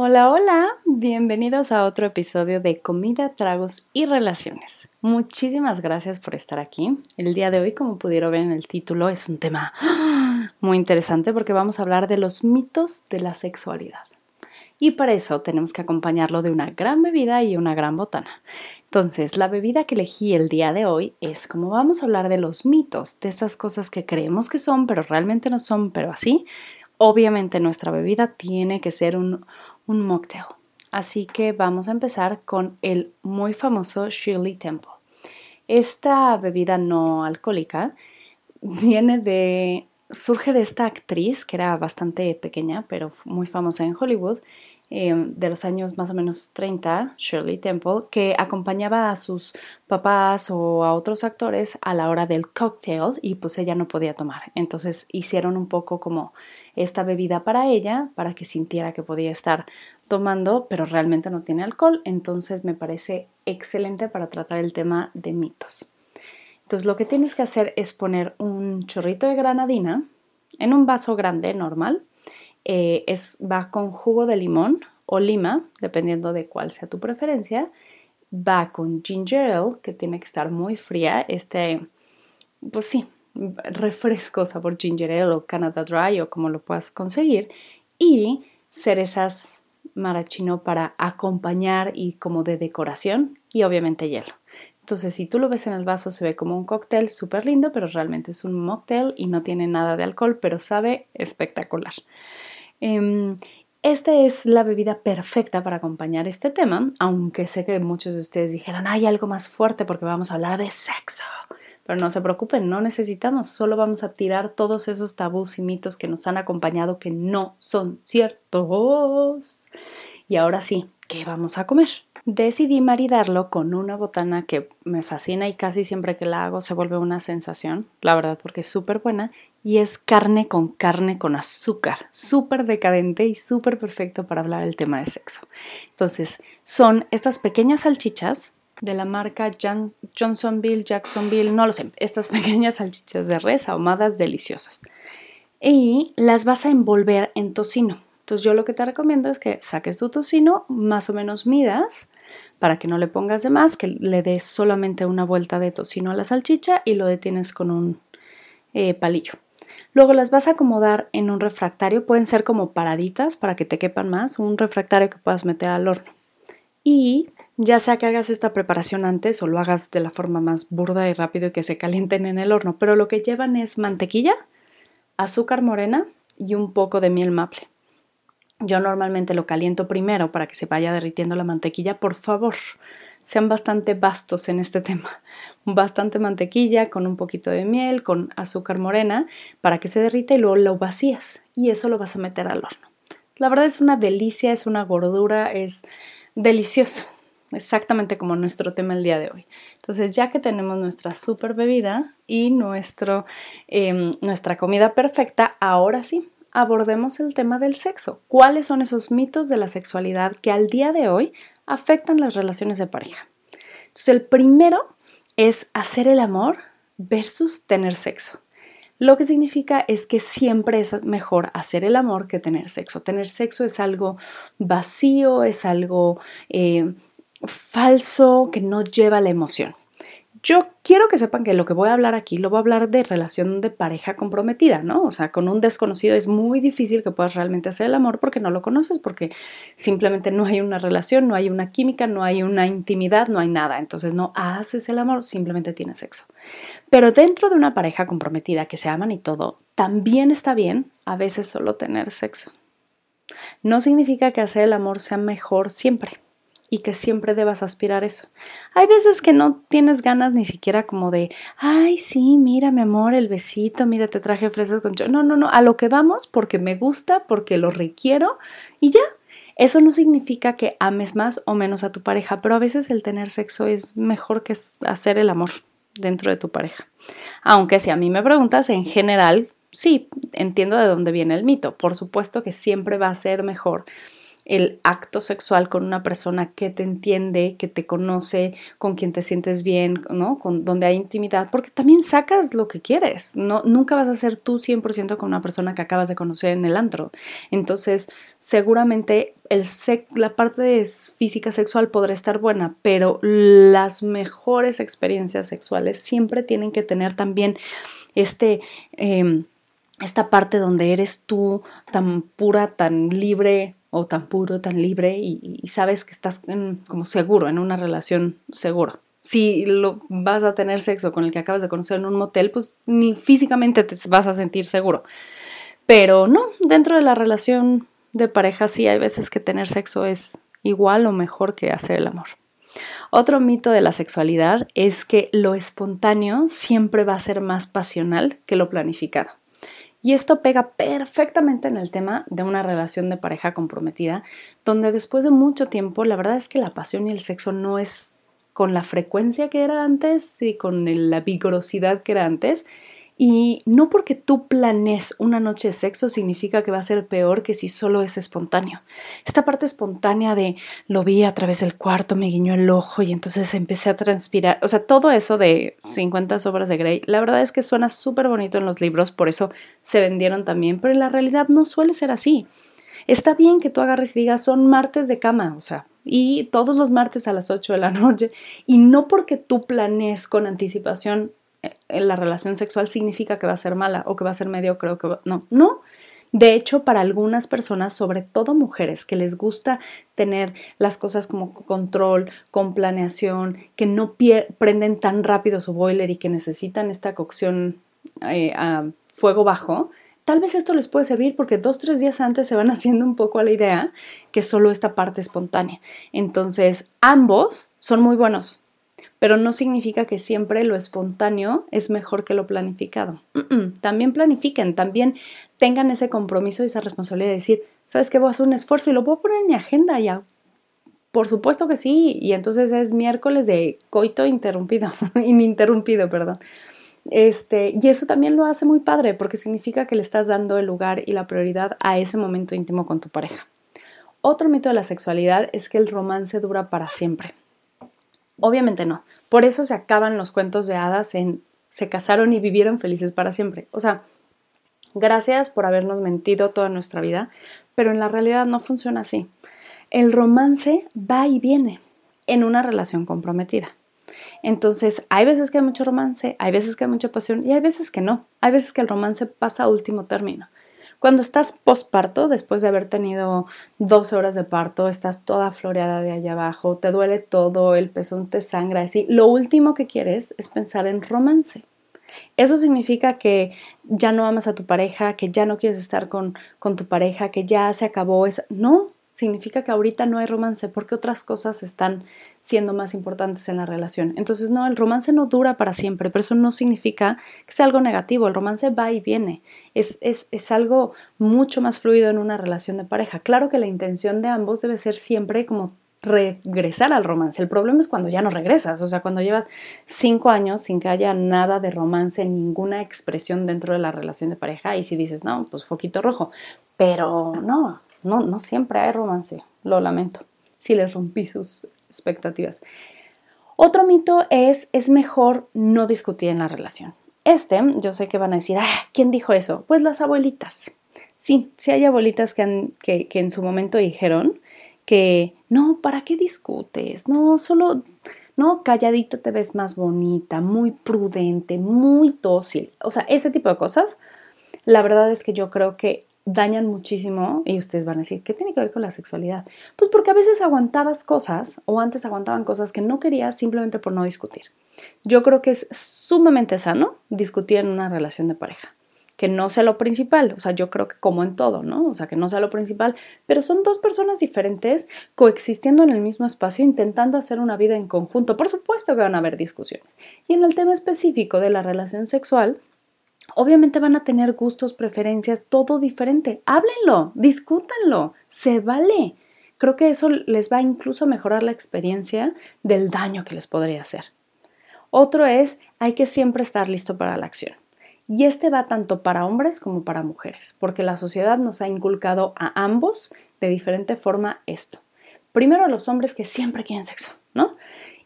Hola, hola, bienvenidos a otro episodio de Comida, Tragos y Relaciones. Muchísimas gracias por estar aquí. El día de hoy, como pudieron ver en el título, es un tema muy interesante porque vamos a hablar de los mitos de la sexualidad. Y para eso tenemos que acompañarlo de una gran bebida y una gran botana. Entonces, la bebida que elegí el día de hoy es como vamos a hablar de los mitos, de estas cosas que creemos que son, pero realmente no son, pero así. Obviamente nuestra bebida tiene que ser un, un mocktail. Así que vamos a empezar con el muy famoso Shirley Temple. Esta bebida no alcohólica viene de surge de esta actriz que era bastante pequeña, pero muy famosa en Hollywood, eh, de los años más o menos 30, Shirley Temple, que acompañaba a sus papás o a otros actores a la hora del cocktail y pues ella no podía tomar. Entonces hicieron un poco como esta bebida para ella, para que sintiera que podía estar tomando, pero realmente no tiene alcohol. Entonces me parece excelente para tratar el tema de mitos. Entonces lo que tienes que hacer es poner un chorrito de granadina en un vaso grande normal eh, es, va con jugo de limón o lima, dependiendo de cuál sea tu preferencia. Va con ginger ale, que tiene que estar muy fría. Este, pues sí, refresco sabor ginger ale o Canada Dry o como lo puedas conseguir. Y cerezas marachino para acompañar y como de decoración y obviamente hielo. Entonces, si tú lo ves en el vaso, se ve como un cóctel súper lindo, pero realmente es un mocktail y no tiene nada de alcohol, pero sabe espectacular. Em, esta es la bebida perfecta para acompañar este tema, aunque sé que muchos de ustedes dijeran, hay algo más fuerte porque vamos a hablar de sexo. Pero no se preocupen, no necesitamos, solo vamos a tirar todos esos tabús y mitos que nos han acompañado que no son ciertos. Y ahora sí, ¿qué vamos a comer? Decidí maridarlo con una botana que me fascina y casi siempre que la hago se vuelve una sensación, la verdad, porque es súper buena y es carne con carne con azúcar, súper decadente y súper perfecto para hablar el tema de sexo. Entonces, son estas pequeñas salchichas de la marca Johnsonville, Jacksonville, no lo sé, estas pequeñas salchichas de res ahumadas deliciosas. Y las vas a envolver en tocino. Entonces yo lo que te recomiendo es que saques tu tocino, más o menos midas, para que no le pongas de más, que le des solamente una vuelta de tocino a la salchicha y lo detienes con un eh, palillo. Luego las vas a acomodar en un refractario, pueden ser como paraditas para que te quepan más, un refractario que puedas meter al horno. Y ya sea que hagas esta preparación antes o lo hagas de la forma más burda y rápido y que se calienten en el horno, pero lo que llevan es mantequilla, azúcar morena y un poco de miel maple. Yo normalmente lo caliento primero para que se vaya derritiendo la mantequilla. Por favor, sean bastante vastos en este tema. Bastante mantequilla con un poquito de miel, con azúcar morena, para que se derrita y luego lo vacías. Y eso lo vas a meter al horno. La verdad es una delicia, es una gordura, es delicioso. Exactamente como nuestro tema el día de hoy. Entonces, ya que tenemos nuestra super bebida y nuestro, em, nuestra comida perfecta, ahora sí, abordemos el tema del sexo. ¿Cuáles son esos mitos de la sexualidad que al día de hoy afectan las relaciones de pareja? Entonces, el primero es hacer el amor versus tener sexo. Lo que significa es que siempre es mejor hacer el amor que tener sexo. Tener sexo es algo vacío, es algo eh, falso, que no lleva la emoción. Yo quiero que sepan que lo que voy a hablar aquí lo voy a hablar de relación de pareja comprometida, ¿no? O sea, con un desconocido es muy difícil que puedas realmente hacer el amor porque no lo conoces, porque simplemente no hay una relación, no hay una química, no hay una intimidad, no hay nada. Entonces no haces el amor, simplemente tienes sexo. Pero dentro de una pareja comprometida que se aman y todo, también está bien a veces solo tener sexo. No significa que hacer el amor sea mejor siempre y que siempre debas aspirar eso. Hay veces que no tienes ganas ni siquiera como de, ay, sí, mira, mi amor, el besito, mira, te traje fresas con. No, no, no, a lo que vamos porque me gusta, porque lo requiero y ya. Eso no significa que ames más o menos a tu pareja, pero a veces el tener sexo es mejor que hacer el amor dentro de tu pareja. Aunque si a mí me preguntas, en general, sí, entiendo de dónde viene el mito. Por supuesto que siempre va a ser mejor el acto sexual con una persona que te entiende, que te conoce, con quien te sientes bien, ¿no? Con donde hay intimidad, porque también sacas lo que quieres. No nunca vas a ser tú 100% con una persona que acabas de conocer en el antro. Entonces, seguramente el la parte física sexual podrá estar buena, pero las mejores experiencias sexuales siempre tienen que tener también este em, esta parte donde eres tú tan pura, tan libre o tan puro, tan libre y, sabes que estás como seguro, en una relación segura. Si lo, vas a tener sexo con el que acabas de conocer en un motel, pues ni físicamente te vas a sentir seguro. Pero no, dentro de la relación de pareja sí hay veces que tener sexo es igual o mejor que hacer el amor. Otro mito de la sexualidad es que lo espontáneo siempre va a ser más pasional que lo planificado. Y esto pega perfectamente en el tema de una relación de pareja comprometida, donde después de mucho tiempo la verdad es que la pasión y el sexo no es con la frecuencia que era antes y con la vigorosidad que era antes, y no porque tú planes una noche de sexo significa que va a ser peor que si solo es espontáneo. Esta parte espontánea de lo vi a través del cuarto, me guiñó el ojo y entonces empecé a transpirar. O sea, todo eso de 50 sobras de Grey, la verdad es que suena súper bonito en los libros, por eso se vendieron también, pero en la realidad no suele ser así. Está bien que tú agarres y digas, son martes de cama, o sea, y todos los martes a las 8 de la noche, y no porque tú planees con anticipación la relación sexual significa que va a ser mala o que va a ser mediocre o que no, no. De hecho, para algunas personas, sobre todo mujeres, que les gusta tener las cosas como control, con planeación, que no prenden tan rápido su boiler y que necesitan esta cocción eh, a fuego bajo, tal vez esto les puede servir porque dos, tres días antes se van haciendo un poco a la idea que solo esta parte espontánea. Entonces, ambos son muy buenos pero no significa que siempre lo espontáneo es mejor que lo planificado. También planifiquen, también tengan ese compromiso y esa responsabilidad de decir, ¿sabes qué? Voy a hacer un esfuerzo y lo puedo poner en mi agenda ya. Por supuesto que sí, y entonces es miércoles de coito interrumpido, ininterrumpido, perdón. Este, y eso también lo hace muy padre porque significa que le estás dando el lugar y la prioridad a ese momento íntimo con tu pareja. Otro mito de la sexualidad es que el romance dura para siempre. Obviamente no. Por eso se acaban los cuentos de hadas en se casaron y vivieron felices para siempre. O sea, gracias por habernos mentido toda nuestra vida, pero en la realidad no funciona así. El romance va y viene en una relación comprometida. Entonces, hay veces que hay mucho romance, hay veces que hay mucha pasión y hay veces que no. Hay veces que el romance pasa a último término. Cuando estás posparto, después de haber tenido 12 horas de parto, estás toda floreada de allá abajo, te duele todo, el pezón te sangra, así, lo último que quieres es pensar en romance. Eso significa que ya no amas a tu pareja, que ya no quieres estar con, con tu pareja, que ya se acabó esa... No, significa que ahorita no hay romance porque otras cosas están siendo más importantes en la relación. Entonces, no, el romance no dura para siempre, pero eso no significa que sea algo negativo. El romance va y viene. Es, es, es algo mucho más fluido en una relación de pareja. Claro que la intención de ambos debe ser siempre como regresar al romance. El problema es cuando ya no regresas, o sea, cuando llevas cinco años sin que haya nada de romance, ninguna expresión dentro de la relación de pareja, y si dices, no, pues foquito rojo, pero no, no, no siempre hay romance, lo lamento, si les rompí sus expectativas. Otro mito es, es mejor no discutir en la relación. Este, yo sé que van a decir, ah, ¿quién dijo eso? Pues las abuelitas. Sí, sí hay abuelitas que, que, que en su momento dijeron que, no, ¿para qué discutes? No, solo, no, calladita te ves más bonita, muy prudente, muy dócil. O sea, ese tipo de cosas. La verdad es que yo creo que dañan muchísimo y ustedes van a decir, ¿qué tiene que ver con la sexualidad? Pues porque a veces aguantabas cosas o antes aguantaban cosas que no querías simplemente por no discutir. Yo creo que es sumamente sano discutir en una relación de pareja, que no sea lo principal, o sea, yo creo que como en todo, ¿no? O sea, que no sea lo principal, pero son dos personas diferentes coexistiendo en el mismo espacio, intentando hacer una vida en conjunto. Por supuesto que van a haber discusiones. Y en el tema específico de la relación sexual, Obviamente van a tener gustos, preferencias, todo diferente. Háblenlo, discútanlo, se vale. Creo que eso les va incluso a mejorar la experiencia del daño que les podría hacer. Otro es, hay que siempre estar listo para la acción. Y este va tanto para hombres como para mujeres, porque la sociedad nos ha inculcado a ambos de diferente forma esto. Primero a los hombres que siempre quieren sexo, ¿no?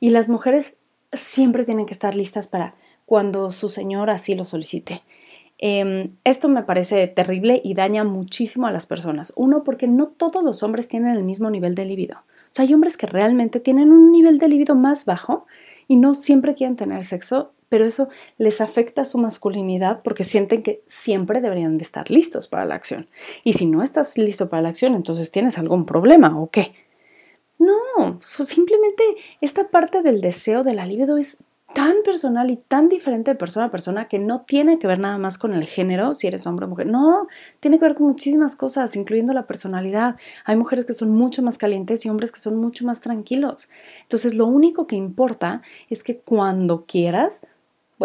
Y las mujeres siempre tienen que estar listas para cuando su señor así lo solicite. Em, esto me parece terrible y daña muchísimo a las personas. Uno, porque no todos los hombres tienen el mismo nivel de libido. O sea, hay hombres que realmente tienen un nivel de libido más bajo y no siempre quieren tener sexo, pero eso les afecta su masculinidad porque sienten que siempre deberían de estar listos para la acción. Y si no estás listo para la acción, entonces tienes algún problema o qué. No, simplemente esta parte del deseo de la libido es tan personal y tan diferente de persona a persona que no tiene que ver nada más con el género, si eres hombre o mujer. No, tiene que ver con muchísimas cosas, incluyendo la personalidad. Hay mujeres que son mucho más calientes y hombres que son mucho más tranquilos. Entonces, lo único que importa es que cuando quieras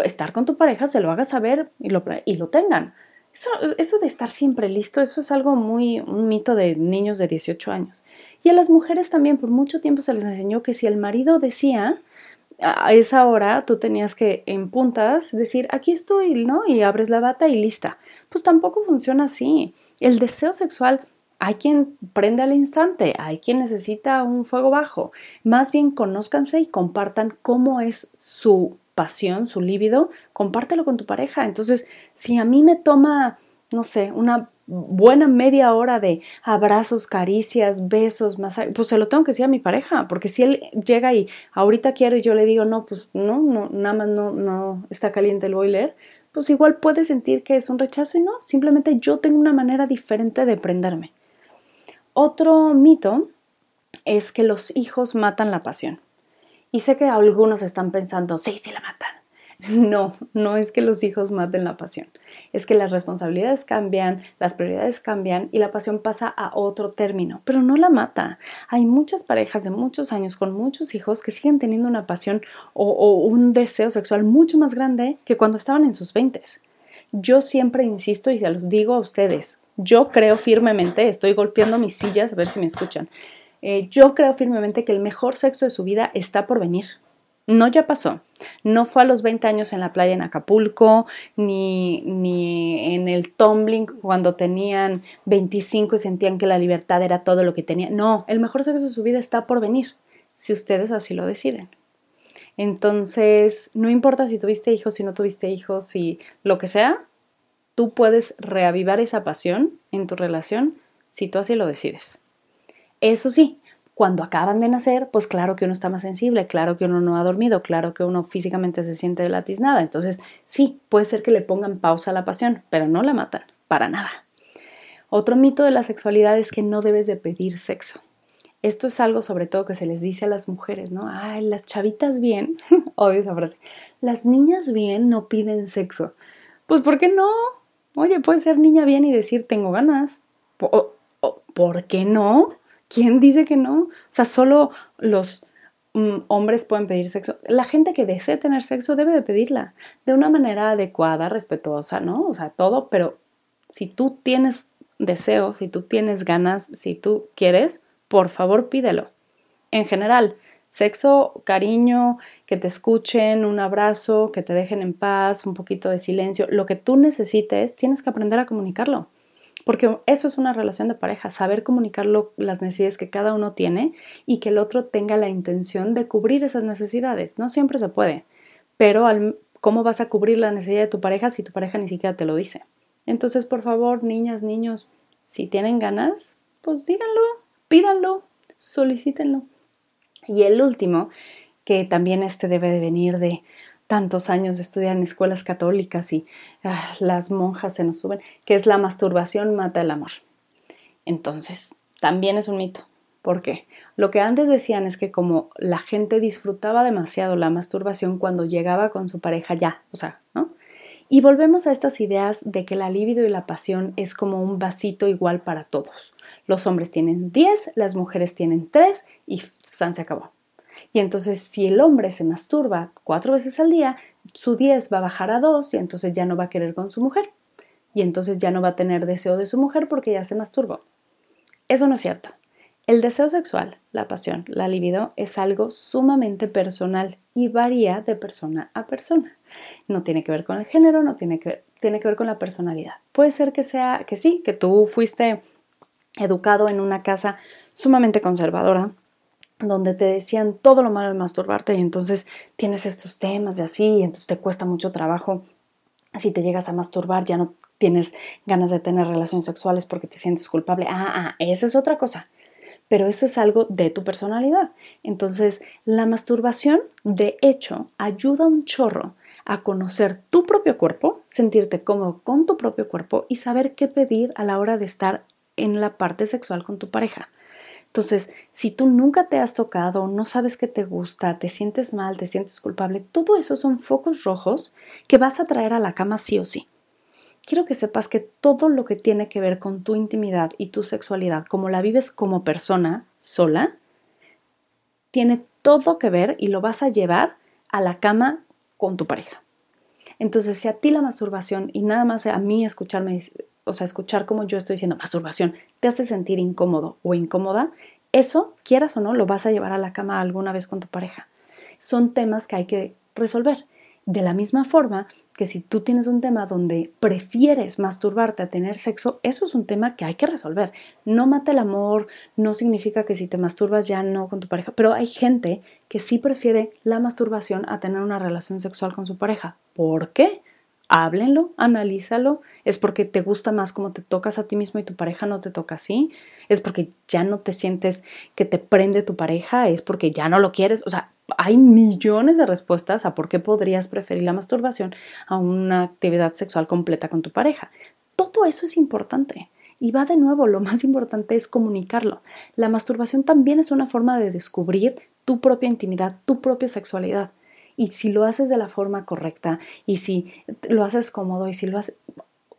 estar con tu pareja, se lo hagas saber y lo, y lo tengan. Eso, eso de estar siempre listo, eso es algo muy, un mito de niños de 18 años. Y a las mujeres también por mucho tiempo se les enseñó que si el marido decía, a esa hora tú tenías que en puntas decir aquí estoy, ¿no? Y abres la bata y lista. Pues tampoco funciona así. El deseo sexual hay quien prende al instante, hay quien necesita un fuego bajo. Más bien conózcanse y compartan cómo es su pasión, su líbido, compártelo con tu pareja. Entonces, si a mí me toma, no sé, una buena media hora de abrazos, caricias, besos, masajes, pues se lo tengo que decir a mi pareja, porque si él llega y ahorita quiero y yo le digo, no, pues no, no, nada más no, no está caliente el boiler, pues igual puede sentir que es un rechazo y no, simplemente yo tengo una manera diferente de prenderme. Otro mito es que los hijos matan la pasión. Y sé que algunos están pensando, sí, sí la matan. No, no es que los hijos maten la pasión, es que las responsabilidades cambian, las prioridades cambian y la pasión pasa a otro término, pero no la mata. Hay muchas parejas de muchos años con muchos hijos que siguen teniendo una pasión o, un deseo sexual mucho más grande que cuando estaban en sus veintes. Yo siempre insisto y se los digo a ustedes, yo creo firmemente, estoy golpeando mis sillas a ver si me escuchan, eh, yo creo firmemente que el mejor sexo de su vida está por venir. No ya pasó. No fue a los 20 años en la playa en Acapulco, ni, ni en el tumbling cuando tenían 25 y sentían que la libertad era todo lo que tenían. No, el mejor sexo de su vida está por venir, si ustedes así lo deciden. Entonces, no importa si tuviste hijos, si no tuviste hijos, si lo que sea, tú puedes reavivar esa pasión en tu relación si tú así lo decides. Eso sí, cuando acaban de nacer, pues claro que uno está más sensible, claro que uno no ha dormido, claro que uno físicamente se siente latiznada. Entonces, sí, puede ser que le pongan pausa a la pasión, pero no la matan, para nada. Otro mito de la sexualidad es que no debes de pedir sexo. Esto es algo sobre todo que se les dice a las mujeres, ¿no? Ay, las chavitas bien, odio esa frase, las niñas bien no piden sexo. Pues ¿por qué no? Oye, puede ser niña bien y decir tengo ganas. ¿Por qué no? ¿Quién dice que no? O sea, solo los mm, hombres pueden pedir sexo. La gente que desee tener sexo debe de pedirla de una manera adecuada, respetuosa, ¿no? O sea, todo, pero si tú tienes deseo, si tú tienes ganas, si tú quieres, por favor pídelo. En general, sexo, cariño, que te escuchen, un abrazo, que te dejen en paz, un poquito de silencio, lo que tú necesites, tienes que aprender a comunicarlo. Porque eso es una relación de pareja, saber comunicar las necesidades que cada uno tiene y que el otro tenga la intención de cubrir esas necesidades. No siempre se puede, pero ¿cómo vas a cubrir la necesidad de tu pareja si tu pareja ni siquiera te lo dice? Entonces, por favor, niñas, niños, si tienen ganas, pues díganlo, pídanlo, solicítenlo. Y el último, que también este debe de venir de tantos años de estudiar en escuelas católicas y ah, las monjas se nos suben, que es la masturbación mata el amor. Entonces, también es un mito. ¿Por qué? Lo que antes decían es que como la gente disfrutaba demasiado la masturbación cuando llegaba con su pareja ya, o sea, ¿no? Y volvemos a estas ideas de que la libido y la pasión es como un vasito igual para todos. Los hombres tienen 10, las mujeres tienen 3 y se acabó. Y entonces si el hombre se masturba cuatro veces al día, su 10 va a bajar a 2 y entonces ya no va a querer con su mujer. Y entonces ya no va a tener deseo de su mujer porque ya se masturbó. Eso no es cierto. El deseo sexual, la pasión, la libido es algo sumamente personal y varía de persona a persona. No tiene que ver con el género, no tiene que tiene que ver con la personalidad. Puede ser que sea que sí, que tú fuiste educado en una casa sumamente conservadora, donde te decían todo lo malo de masturbarte y entonces tienes estos temas y así, y entonces te cuesta mucho trabajo. Si te llegas a masturbar, ya no tienes ganas de tener relaciones sexuales porque te sientes culpable. Ah, ah, esa es otra cosa. Pero eso es algo de tu personalidad. Entonces, la masturbación, de hecho, ayuda un chorro a conocer tu propio cuerpo, sentirte cómodo con tu propio cuerpo y saber qué pedir a la hora de estar en la parte sexual con tu pareja. Entonces, si tú nunca te has tocado, no sabes qué te gusta, te sientes mal, te sientes culpable, todo eso son focos rojos que vas a traer a la cama sí o sí. Quiero que sepas que todo lo que tiene que ver con tu intimidad y tu sexualidad, como la vives como persona sola, tiene todo que ver y lo vas a llevar a la cama con tu pareja. Entonces, si a ti la masturbación y nada más a mí escucharme o sea, escuchar como yo estoy diciendo masturbación, te hace sentir incómodo o incómoda, eso, quieras o no, lo vas a llevar a la cama alguna vez con tu pareja. Son temas que hay que resolver. De la misma forma que si tú tienes un tema donde prefieres masturbarte a tener sexo, eso es un tema que hay que resolver. No mata el amor, no significa que si te masturbas ya no con tu pareja, pero hay gente que sí prefiere la masturbación a tener una relación sexual con su pareja. ¿Por qué? Háblenlo, analízalo. Es porque te gusta más como te tocas a ti mismo y tu pareja no te toca así. Es porque ya no te sientes que te prende tu pareja. Es porque ya no lo quieres. O sea, hay millones de respuestas a por qué podrías preferir la masturbación a una actividad sexual completa con tu pareja. Todo eso es importante. Y va de nuevo, lo más importante es comunicarlo. La masturbación también es una forma de descubrir tu propia intimidad, tu propia sexualidad. Y si lo haces de la forma correcta y si lo haces cómodo y si lo haces,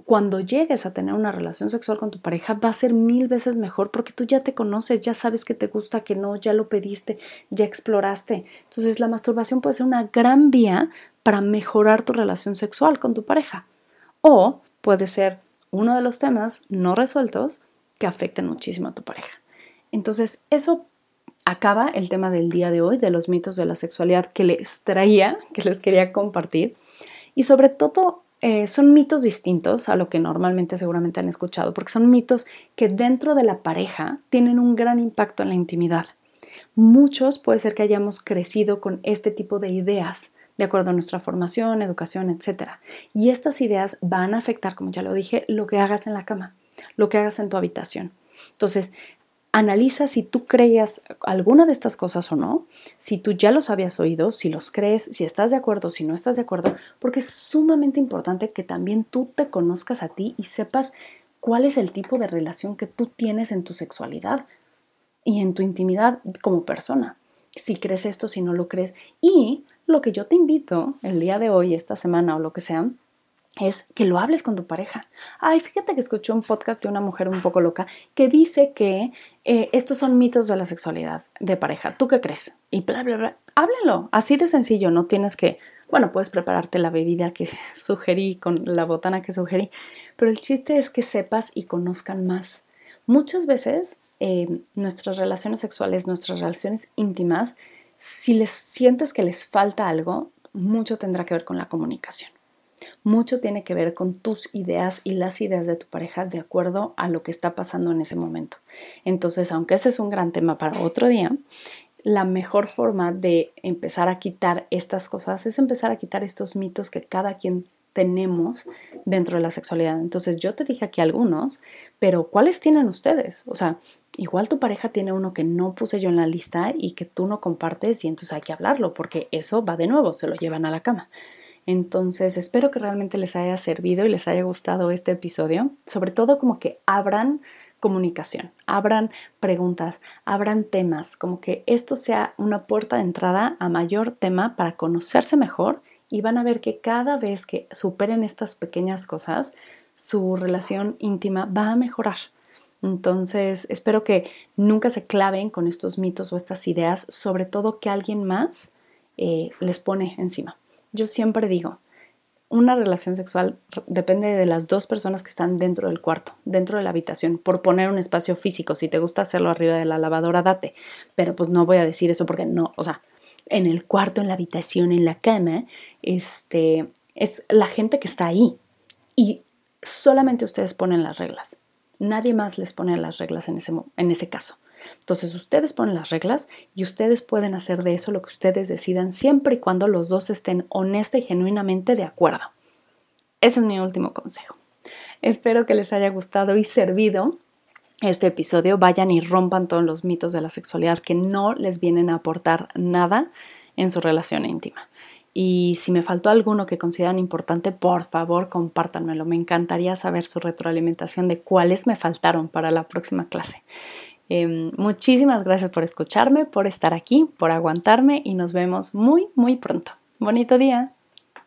cuando llegues a tener una relación sexual con tu pareja va a ser mil veces mejor porque tú ya te conoces, ya sabes que te gusta, que no, ya lo pediste, ya exploraste. Entonces la masturbación puede ser una gran vía para mejorar tu relación sexual con tu pareja. O puede ser uno de los temas no resueltos que afecten muchísimo a tu pareja. Entonces eso acaba el tema del día de hoy, de los mitos de la sexualidad que les traía, que les quería compartir. Y sobre todo eh, son mitos distintos a lo que normalmente seguramente han escuchado, porque son mitos que dentro de la pareja tienen un gran impacto en la intimidad. Muchos puede ser que hayamos crecido con este tipo de ideas de acuerdo a nuestra formación, educación, etc. Y estas ideas van a afectar, como ya lo dije, lo que hagas en la cama, lo que hagas en tu habitación. Entonces, Analiza si tú creías alguna de estas cosas o no, si tú ya los habías oído, si los crees, si estás de acuerdo, si no estás de acuerdo, porque es sumamente importante que también tú te conozcas a ti y sepas cuál es el tipo de relación que tú tienes en tu sexualidad y en tu intimidad como persona. Si crees esto, si no lo crees. Y lo que yo te invito el día de hoy, esta semana o lo que sea, es que lo hables con tu pareja. Ay, fíjate que escuché un podcast de una mujer un poco loca que dice que eh, estos son mitos de la sexualidad de pareja. ¿Tú qué crees? Y bla, bla, bla. Háblenlo. Así de sencillo. No tienes que, bueno, puedes prepararte la bebida que sugerí con la botana que sugerí, pero el chiste es que sepas y conozcan más. Muchas veces eh, nuestras relaciones sexuales, nuestras relaciones íntimas, si les sientes que les falta algo, mucho tendrá que ver con la comunicación mucho tiene que ver con tus ideas y las ideas de tu pareja de acuerdo a lo que está pasando en ese momento. Entonces, aunque ese es un gran tema para otro día, la mejor forma de empezar a quitar estas cosas es empezar a quitar estos mitos que cada quien tenemos dentro de la sexualidad. Entonces yo te dije aquí algunos, pero ¿cuáles tienen ustedes? O sea, igual tu pareja tiene uno que no puse yo en la lista y que tú no compartes y entonces hay que hablarlo porque eso va de nuevo, se lo llevan a la cama. Entonces, espero que realmente les haya servido y les haya gustado este episodio. Sobre todo como que abran comunicación, abran preguntas, abran temas, como que esto sea una puerta de entrada a mayor tema para conocerse mejor y van a ver que cada vez que superen estas pequeñas cosas, su relación íntima va a mejorar. Entonces, espero que nunca se claven con estos mitos o estas ideas, sobre todo que alguien más eh, les pone encima. Yo siempre digo, una relación sexual depende de las dos personas que están dentro del cuarto, dentro de la habitación, por poner un espacio físico. Si te gusta hacerlo arriba de la lavadora, date. Pero pues no voy a decir eso porque no, o sea, en el cuarto, en la habitación, en la cama, este, es la gente que está ahí. y solamente ustedes ponen las reglas. Nadie más les pone las reglas en ese, en ese caso. Entonces ustedes ponen las reglas y ustedes pueden hacer de eso lo que ustedes decidan siempre y cuando los dos estén honesta y genuinamente de acuerdo. Ese es mi último consejo. Espero que les haya gustado y servido este episodio. Vayan y rompan todos los mitos de la sexualidad que no les vienen a aportar nada en su relación íntima. Y si me faltó alguno que consideran importante, por favor compártanmelo. Me encantaría saber su retroalimentación de cuáles me faltaron para la próxima clase. Em, muchísimas gracias por escucharme, por estar aquí, por aguantarme y nos vemos muy, muy pronto. Bonito día.